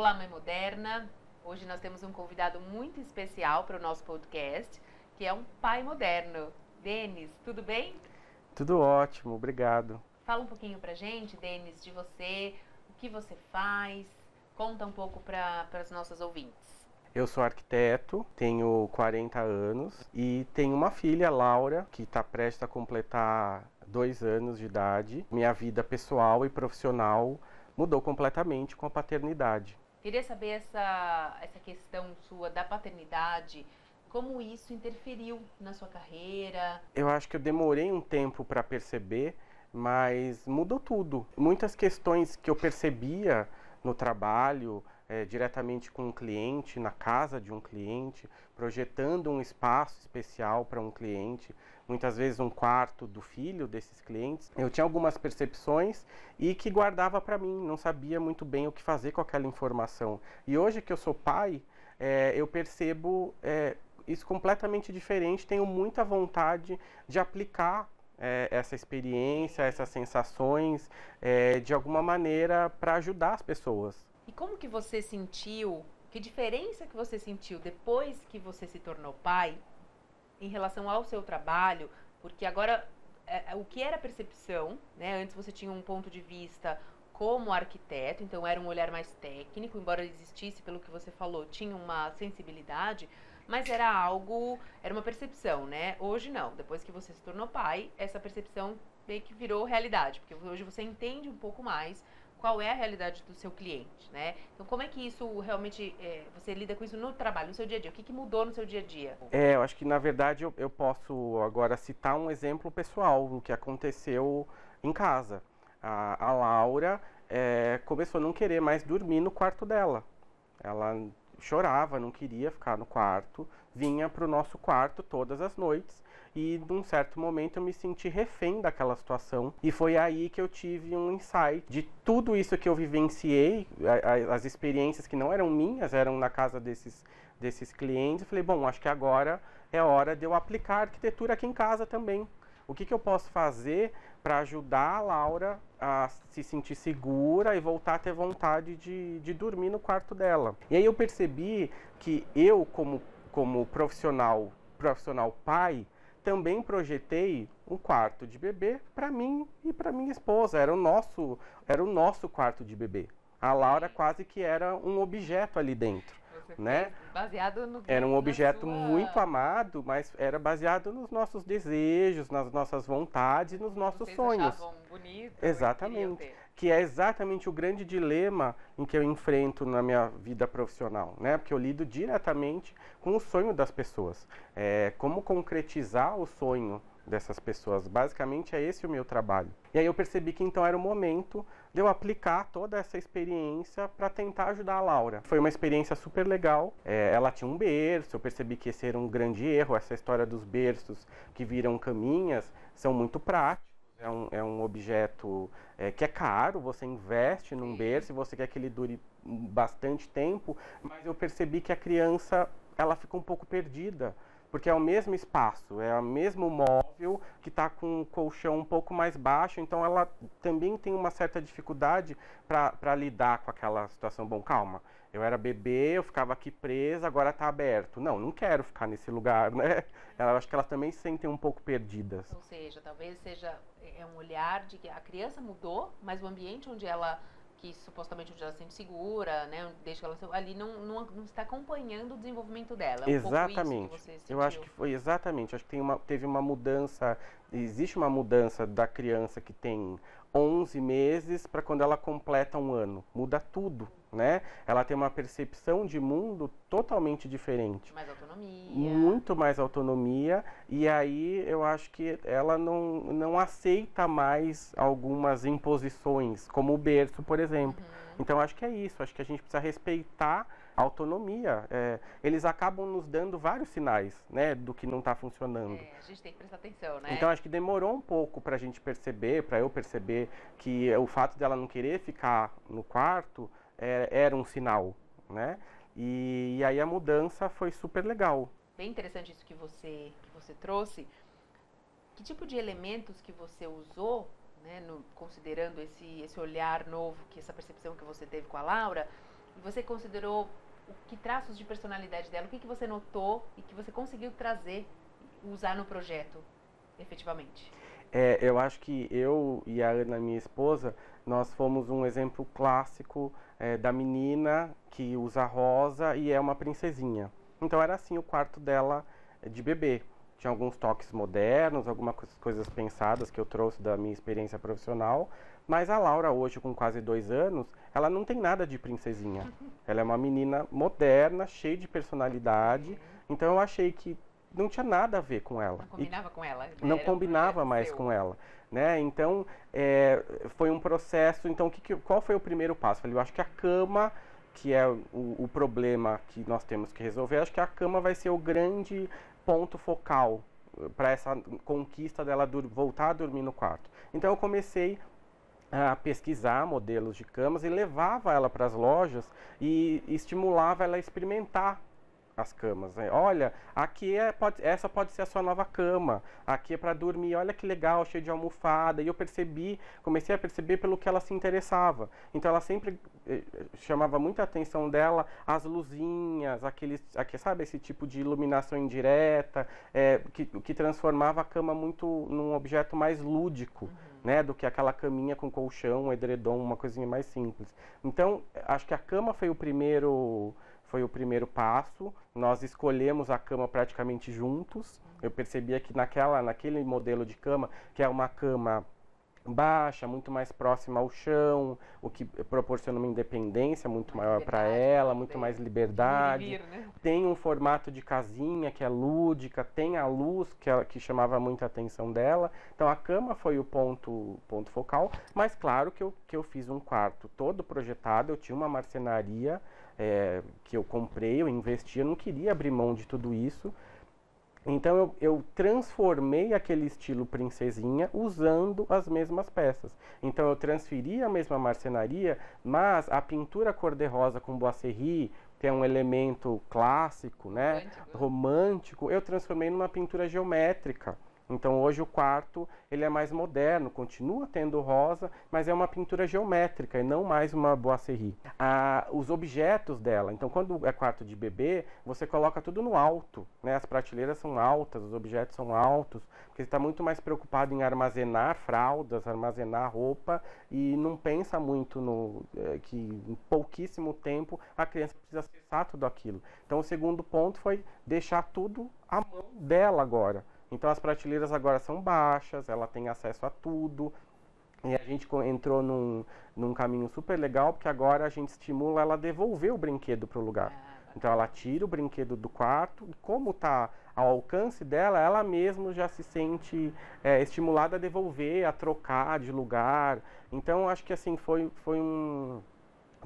Olá, Mãe Moderna. Hoje nós temos um convidado muito especial para o nosso podcast, que é um pai moderno. Denis, tudo bem? Tudo ótimo, obrigado. Fala um pouquinho pra gente, Denis, de você, o que você faz, conta um pouco para as nossas ouvintes. Eu sou arquiteto, tenho 40 anos e tenho uma filha, Laura, que está prestes a completar dois anos de idade. Minha vida pessoal e profissional mudou completamente com a paternidade. Queria saber essa, essa questão sua da paternidade, como isso interferiu na sua carreira? Eu acho que eu demorei um tempo para perceber mas mudou tudo. Muitas questões que eu percebia no trabalho, é, diretamente com um cliente, na casa de um cliente, projetando um espaço especial para um cliente, muitas vezes um quarto do filho desses clientes. Eu tinha algumas percepções e que guardava para mim, não sabia muito bem o que fazer com aquela informação. E hoje que eu sou pai, é, eu percebo é, isso completamente diferente, tenho muita vontade de aplicar é, essa experiência, essas sensações, é, de alguma maneira para ajudar as pessoas. E como que você sentiu, que diferença que você sentiu depois que você se tornou pai em relação ao seu trabalho? Porque agora, é, é o que era percepção, né? Antes você tinha um ponto de vista como arquiteto, então era um olhar mais técnico, embora existisse, pelo que você falou, tinha uma sensibilidade, mas era algo, era uma percepção, né? Hoje não, depois que você se tornou pai, essa percepção meio que virou realidade, porque hoje você entende um pouco mais qual é a realidade do seu cliente, né? Então, como é que isso realmente, é, você lida com isso no trabalho, no seu dia a dia? O que, que mudou no seu dia a dia? É, eu acho que, na verdade, eu, eu posso agora citar um exemplo pessoal, o que aconteceu em casa. A, a Laura é, começou a não querer mais dormir no quarto dela. Ela chorava, não queria ficar no quarto, vinha para o nosso quarto todas as noites e num certo momento eu me senti refém daquela situação e foi aí que eu tive um insight de tudo isso que eu vivenciei, as experiências que não eram minhas, eram na casa desses desses clientes. Eu falei, bom, acho que agora é hora de eu aplicar arquitetura aqui em casa também. O que, que eu posso fazer para ajudar a Laura a se sentir segura e voltar a ter vontade de, de dormir no quarto dela. E aí eu percebi que eu, como, como profissional, profissional pai, também projetei um quarto de bebê para mim e para minha esposa. Era o nosso, era o nosso quarto de bebê. A Laura quase que era um objeto ali dentro né? Baseado no Era um objeto sua... muito amado, mas era baseado nos nossos desejos, nas nossas vontades nos nossos Vocês sonhos. Bonito, exatamente. Que é exatamente o grande dilema em que eu enfrento na minha vida profissional, né? Porque eu lido diretamente com o sonho das pessoas. É, como concretizar o sonho dessas pessoas. Basicamente é esse o meu trabalho. E aí eu percebi que então era o momento de eu aplicar toda essa experiência para tentar ajudar a Laura. Foi uma experiência super legal. É, ela tinha um berço, eu percebi que esse era um grande erro. Essa história dos berços que viram caminhas são muito práticos. É um, é um objeto é, que é caro, você investe num berço e você quer que ele dure bastante tempo, mas eu percebi que a criança ela fica um pouco perdida porque é o mesmo espaço, é o mesmo móvel que está com o colchão um pouco mais baixo, então ela também tem uma certa dificuldade para lidar com aquela situação. Bom, calma, eu era bebê, eu ficava aqui presa, agora está aberto. Não, não quero ficar nesse lugar, né? Eu acho que elas também se sentem um pouco perdidas. Ou seja, talvez seja é um olhar de que a criança mudou, mas o ambiente onde ela que supostamente onde ela se sente segura, né, desde que ela ali não, não, não está acompanhando o desenvolvimento dela. É um exatamente. Eu acho que foi exatamente. Acho que tem uma, teve uma mudança, existe uma mudança da criança que tem 11 meses para quando ela completa um ano. Muda tudo, né? Ela tem uma percepção de mundo totalmente diferente. Mais autonomia. Muito mais autonomia. E aí eu acho que ela não, não aceita mais algumas imposições, como o berço, por exemplo. Uhum. Então acho que é isso. Acho que a gente precisa respeitar autonomia. É, eles acabam nos dando vários sinais, né, do que não está funcionando. É, a gente tem que prestar atenção, né? Então acho que demorou um pouco para a gente perceber, para eu perceber que o fato dela não querer ficar no quarto é, era um sinal, né? E, e, aí a mudança foi super legal. Bem interessante isso que você que você trouxe. Que tipo de elementos que você usou, né, no, considerando esse esse olhar novo, que essa percepção que você teve com a Laura, você considerou o que traços de personalidade dela, o que, que você notou e que você conseguiu trazer, usar no projeto, efetivamente? É, eu acho que eu e a Ana, minha esposa, nós fomos um exemplo clássico é, da menina que usa rosa e é uma princesinha. Então era assim o quarto dela é, de bebê. Tinha alguns toques modernos, algumas coisas pensadas que eu trouxe da minha experiência profissional, mas a Laura, hoje, com quase dois anos, ela não tem nada de princesinha. Ela é uma menina moderna, cheia de personalidade. Então eu achei que não tinha nada a ver com ela. Não combinava e com ela. Não combinava mais seu. com ela. Né? Então, é, foi um processo. Então, que, que, qual foi o primeiro passo? Falei, eu acho que a cama, que é o, o problema que nós temos que resolver, acho que a cama vai ser o grande ponto focal para essa conquista dela voltar a dormir no quarto. Então, eu comecei a pesquisar modelos de camas e levava ela para as lojas e estimulava ela a experimentar as camas. Né? Olha, aqui é, pode, essa pode ser a sua nova cama. Aqui é para dormir. Olha que legal, cheio de almofada. E eu percebi, comecei a perceber pelo que ela se interessava. Então ela sempre eh, chamava muita atenção dela as luzinhas, aqueles, aqui, sabe, esse tipo de iluminação indireta, é, que, que transformava a cama muito num objeto mais lúdico. Uhum né, do que aquela caminha com colchão, edredom, uma coisinha mais simples. Então, acho que a cama foi o primeiro foi o primeiro passo. Nós escolhemos a cama praticamente juntos. Eu percebia que naquela naquele modelo de cama, que é uma cama baixa, muito mais próxima ao chão, o que proporciona uma independência muito maior para ela, muito mais liberdade. Né? Tem um formato de casinha que é lúdica, tem a luz que, ela, que chamava muita atenção dela. Então a cama foi o ponto, ponto focal, mas claro que eu, que eu fiz um quarto todo projetado, eu tinha uma marcenaria é, que eu comprei, eu investi, eu não queria abrir mão de tudo isso. Então eu, eu, transformei aquele estilo princesinha usando as mesmas peças. Então eu transferi a mesma marcenaria, mas a pintura cor-de-rosa com boisserri, que é um elemento clássico, né, romântico. romântico, eu transformei numa pintura geométrica. Então hoje o quarto ele é mais moderno, continua tendo rosa, mas é uma pintura geométrica e não mais uma boisserie. Ah, os objetos dela, então quando é quarto de bebê, você coloca tudo no alto, né? As prateleiras são altas, os objetos são altos, porque você está muito mais preocupado em armazenar fraldas, armazenar roupa e não pensa muito no é, que em pouquíssimo tempo a criança precisa acessar tudo aquilo. Então o segundo ponto foi deixar tudo à mão dela agora. Então as prateleiras agora são baixas, ela tem acesso a tudo. E a gente entrou num, num caminho super legal, porque agora a gente estimula ela a devolver o brinquedo para o lugar. Ah, então ela tira o brinquedo do quarto e como está ao alcance dela, ela mesma já se sente é, estimulada a devolver, a trocar de lugar. Então acho que assim foi, foi um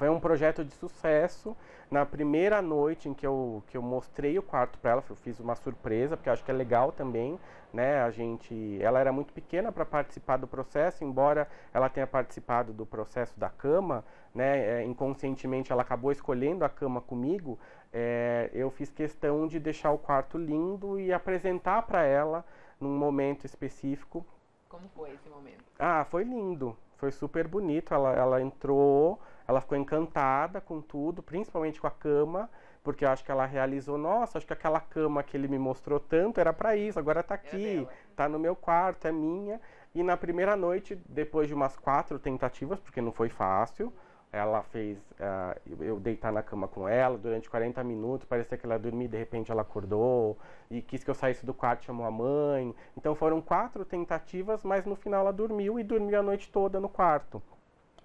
foi um projeto de sucesso. Na primeira noite em que eu, que eu mostrei o quarto para ela, eu fiz uma surpresa, porque acho que é legal também, né? A gente, ela era muito pequena para participar do processo, embora ela tenha participado do processo da cama, né? É, inconscientemente ela acabou escolhendo a cama comigo. É, eu fiz questão de deixar o quarto lindo e apresentar para ela num momento específico. Como foi esse momento? Ah, foi lindo, foi super bonito. Ela, ela entrou ela ficou encantada com tudo, principalmente com a cama, porque eu acho que ela realizou, nossa, acho que aquela cama que ele me mostrou tanto era para isso, agora está é aqui, está no meu quarto, é minha. E na primeira noite, depois de umas quatro tentativas, porque não foi fácil, ela fez uh, eu deitar na cama com ela durante 40 minutos, parecia que ela dormia de repente ela acordou e quis que eu saísse do quarto, chamou a mãe. Então foram quatro tentativas, mas no final ela dormiu e dormiu a noite toda no quarto.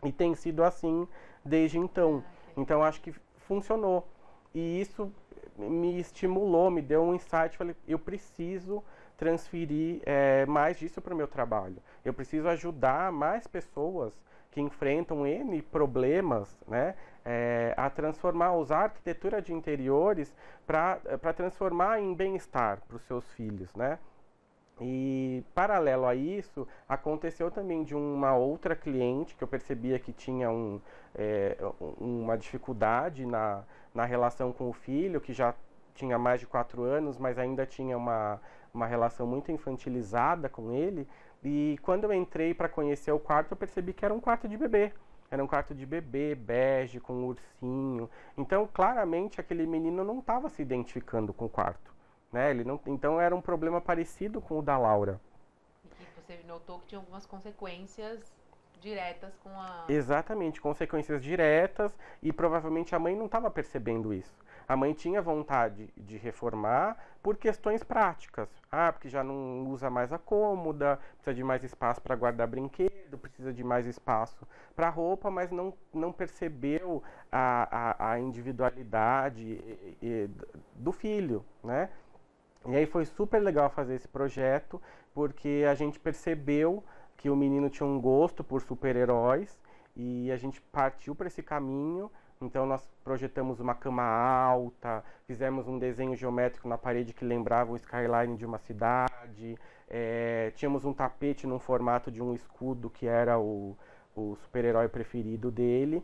E tem sido assim desde então. Então acho que funcionou. E isso me estimulou, me deu um insight. Falei, eu preciso transferir é, mais disso para o meu trabalho. Eu preciso ajudar mais pessoas que enfrentam N problemas, né? é, a transformar, usar a arquitetura de interiores para transformar em bem-estar para os seus filhos, né? E paralelo a isso, aconteceu também de uma outra cliente que eu percebia que tinha um, é, uma dificuldade na, na relação com o filho, que já tinha mais de quatro anos, mas ainda tinha uma, uma relação muito infantilizada com ele. E quando eu entrei para conhecer o quarto, eu percebi que era um quarto de bebê. Era um quarto de bebê, bege, com um ursinho. Então, claramente, aquele menino não estava se identificando com o quarto. Né? Ele não, então, era um problema parecido com o da Laura. E você notou que tinha algumas consequências diretas com a. Exatamente, consequências diretas e provavelmente a mãe não estava percebendo isso. A mãe tinha vontade de reformar por questões práticas. Ah, porque já não usa mais a cômoda, precisa de mais espaço para guardar brinquedo, precisa de mais espaço para roupa, mas não, não percebeu a, a, a individualidade e, e, do filho, né? E aí foi super legal fazer esse projeto, porque a gente percebeu que o menino tinha um gosto por super-heróis e a gente partiu para esse caminho então nós projetamos uma cama alta, fizemos um desenho geométrico na parede que lembrava o skyline de uma cidade, é, tínhamos um tapete num formato de um escudo que era o, o super-herói preferido dele.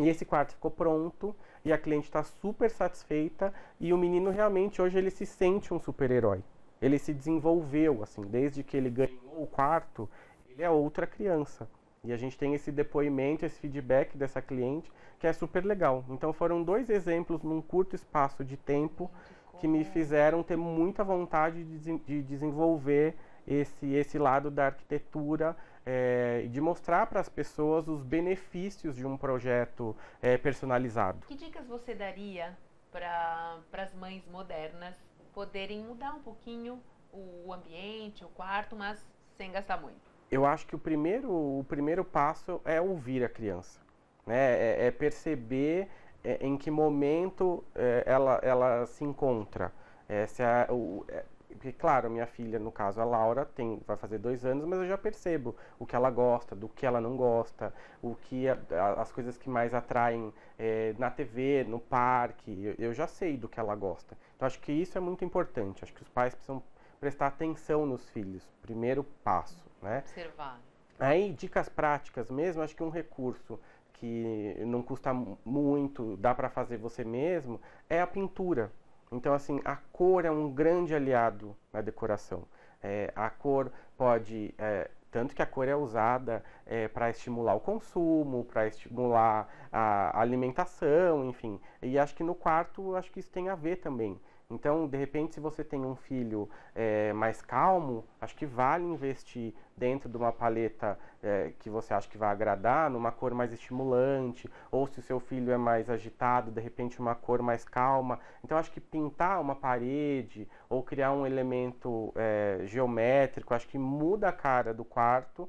E esse quarto ficou pronto e a cliente está super satisfeita e o menino realmente hoje ele se sente um super-herói. Ele se desenvolveu assim, desde que ele ganhou o quarto, ele é outra criança. E a gente tem esse depoimento, esse feedback dessa cliente, que é super legal. Então foram dois exemplos num curto espaço de tempo que me fizeram ter muita vontade de, de desenvolver esse, esse lado da arquitetura é, de mostrar para as pessoas os benefícios de um projeto é, personalizado. Que dicas você daria para as mães modernas poderem mudar um pouquinho o ambiente, o quarto, mas sem gastar muito? eu acho que o primeiro, o primeiro passo é ouvir a criança, né? é, é perceber é, em que momento é, ela, ela se encontra. É, se a, o, é, porque, claro, minha filha, no caso a Laura, tem, vai fazer dois anos, mas eu já percebo o que ela gosta, do que ela não gosta, o que a, a, as coisas que mais atraem é, na TV, no parque, eu, eu, já sei do que ela gosta. Então acho que isso é muito importante. Acho que os pais precisam prestar atenção nos filhos, primeiro passo né? Observar. Aí, dicas práticas mesmo, acho que um recurso que não custa muito, dá para fazer você mesmo, é a pintura. Então, assim, a cor é um grande aliado na decoração. É, a cor pode, é, tanto que a cor é usada é, para estimular o consumo, para estimular a alimentação, enfim. E acho que no quarto, acho que isso tem a ver também. Então, de repente, se você tem um filho é, mais calmo, acho que vale investir dentro de uma paleta é, que você acha que vai agradar, numa cor mais estimulante, ou se o seu filho é mais agitado, de repente uma cor mais calma. Então, acho que pintar uma parede ou criar um elemento é, geométrico, acho que muda a cara do quarto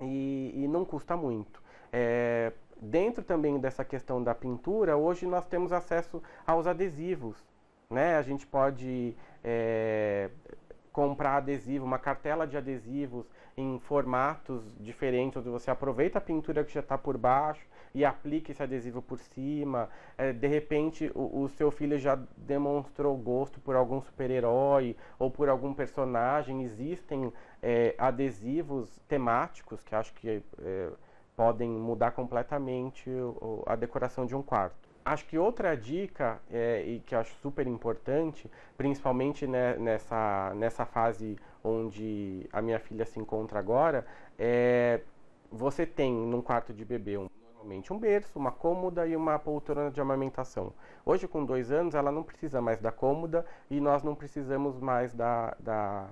e, e não custa muito. É, dentro também dessa questão da pintura, hoje nós temos acesso aos adesivos. Né? A gente pode é, comprar adesivo, uma cartela de adesivos em formatos diferentes, onde você aproveita a pintura que já está por baixo e aplica esse adesivo por cima. É, de repente, o, o, seu filho já demonstrou gosto por algum super-herói ou por algum personagem. Existem é, adesivos temáticos que acho que é, podem mudar completamente a decoração de um quarto. Acho que outra dica, é, e que acho super importante, principalmente né, nessa, nessa fase onde a minha filha se encontra agora, é você tem num quarto de bebê um, normalmente um berço, uma cômoda e uma poltrona de amamentação. Hoje, com dois anos, ela não precisa mais da cômoda e nós não precisamos mais da, da,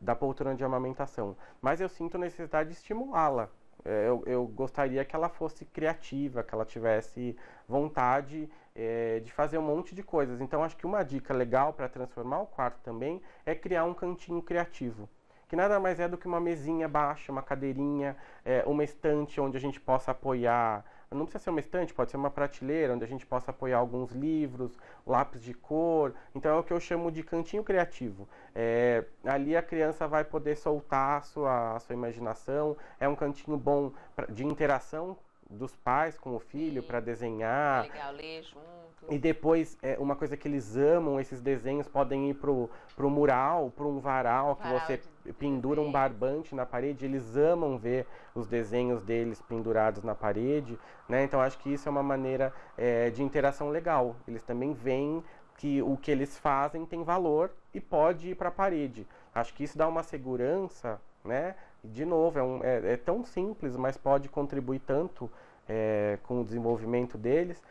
da poltrona de amamentação. Mas eu sinto necessidade de estimulá-la eu, eu, gostaria que ela fosse criativa, que ela tivesse vontade é, de fazer um monte de coisas. Então, acho que uma dica legal para transformar o quarto também é criar um cantinho criativo. Que nada mais é do que uma mesinha baixa, uma cadeirinha, é, uma estante onde a gente possa apoiar não precisa ser uma estante, pode ser uma prateleira onde a gente possa apoiar alguns livros, lápis de cor. Então é o que eu chamo de cantinho criativo. É, ali a criança vai poder soltar a sua, a sua imaginação. É um cantinho bom pra, de interação dos pais com o filho para É desenhar. legal ler junto. E depois, é, uma coisa que eles amam, esses desenhos podem ir pro, pro mural, pro um varal, que Varal você de pendura um barbante na parede. Eles amam ver os desenhos deles pendurados na parede, né? Então, acho que isso é uma maneira é, de interação legal. Eles também veem que o que eles fazem tem valor e pode ir para a parede. Acho que isso dá uma segurança, né? De novo, é, um- é- é tão simples, mas pode contribuir tanto é, com o desenvolvimento deles.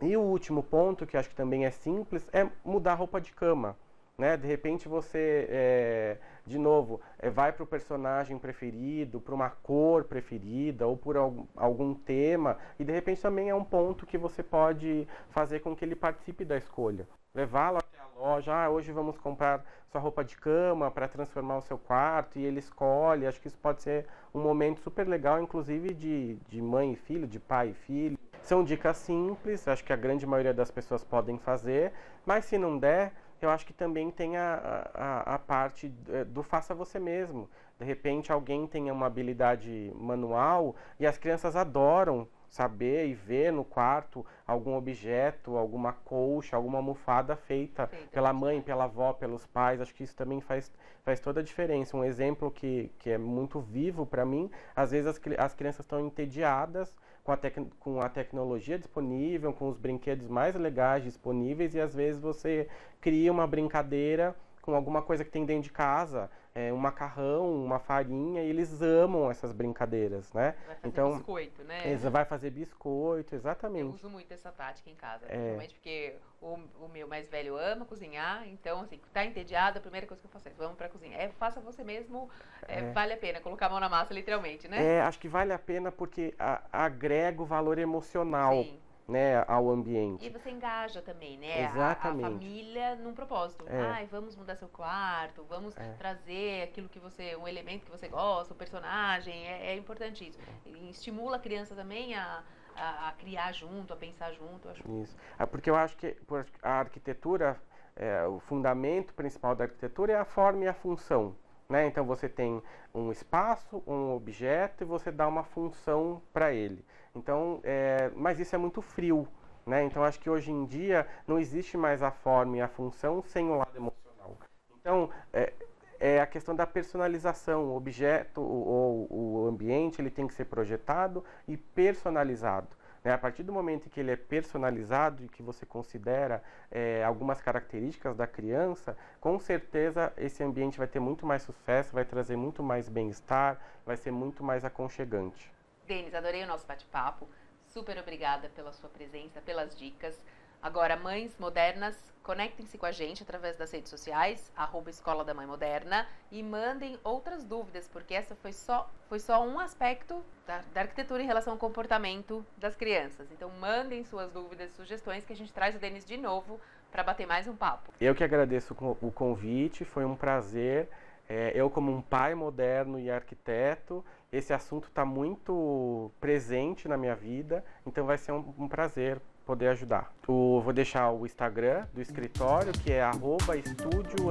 E o último ponto, que acho que também é simples, é mudar a roupa de cama. Né? De repente você, é, de novo, é, vai para o personagem preferido, para uma cor preferida ou por algum, algum tema, e de repente também é um ponto que você pode fazer com que ele participe da escolha. Levá-lo loja, ah, hoje vamos comprar sua roupa de cama para transformar o seu quarto, e ele escolhe. Acho que isso pode ser um momento super legal, inclusive de, de mãe e filho, de pai e filho. São dicas simples, acho que a grande maioria das pessoas podem fazer, mas se não der, eu acho que também tem a, a, a parte eh, do faça você mesmo. De repente alguém tem uma habilidade manual e as crianças adoram saber e ver no quarto algum objeto, alguma colcha, alguma almofada feita Feita pela mãe, pela avó, pelos pais. Acho que isso também faz, faz toda a diferença. Um exemplo que, que é muito vivo para mim, às vezes as, as crianças estão entediadas com a, com a tecnologia disponível, com os brinquedos mais legais disponíveis, e às vezes você cria uma brincadeira com alguma coisa que tem dentro de casa, é, um macarrão, uma farinha, e eles amam essas brincadeiras, né? Vai fazer Então, biscoito, né? Eles vai fazer biscoito, Eu exatamente. uso muito essa tática em casa, É. principalmente porque o, o meu mais velho ama cozinhar, então, assim, tá entediado, a primeira coisa que eu faço é vamos pra cozinha. É, faça você mesmo, é, É. vale a pena colocar a mão na massa, literalmente, né? É, acho que vale a pena porque a- agrega o valor emocional, Sim. Né, ao E ambiente. você engaja também, né? a- A, Exatamente. família num propósito. É. Ai, vamos mudar seu quarto, vamos É. trazer aquilo que você, um elemento que você gosta, um personagem. É, é importante isso. E estimula a criança também a, a, a criar junto, a pensar junto. acho Isso. Ah, Porque eu acho que a arquitetura, é, o fundamento principal da arquitetura é a forma e a função. Né? Então você tem um espaço, um objeto e você dá uma função para ele. Então, é, mas isso é muito frio. Né? Então acho que hoje em dia não existe mais a forma e a função sem o lado emocional. Então é, é a questão da personalização. O objeto ou o ambiente ele tem que ser projetado e personalizado. né? A partir do momento que ele é personalizado e que você considera é, algumas características da criança, com certeza esse ambiente vai ter muito mais sucesso, vai trazer muito mais bem-estar, vai ser muito mais aconchegante. Denis, adorei o nosso bate-papo. Super obrigada pela sua presença, pelas dicas. Agora, mães modernas, conectem-se com a gente através das redes sociais, arroba Escola da Mãe Moderna, e mandem outras dúvidas, porque essa foi só, foi só um aspecto da, da arquitetura em relação ao comportamento das crianças. Então, mandem suas dúvidas, sugestões, que a gente traz o Denis de novo para bater mais um papo. Eu que agradeço o convite, foi um prazer. É, eu, como um pai moderno e arquiteto, esse assunto está muito presente na minha vida, então vai ser um, um prazer poder ajudar. Vou deixar o Instagram do escritório, que é arroba estúdio.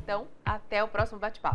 Então, até o próximo bate-papo.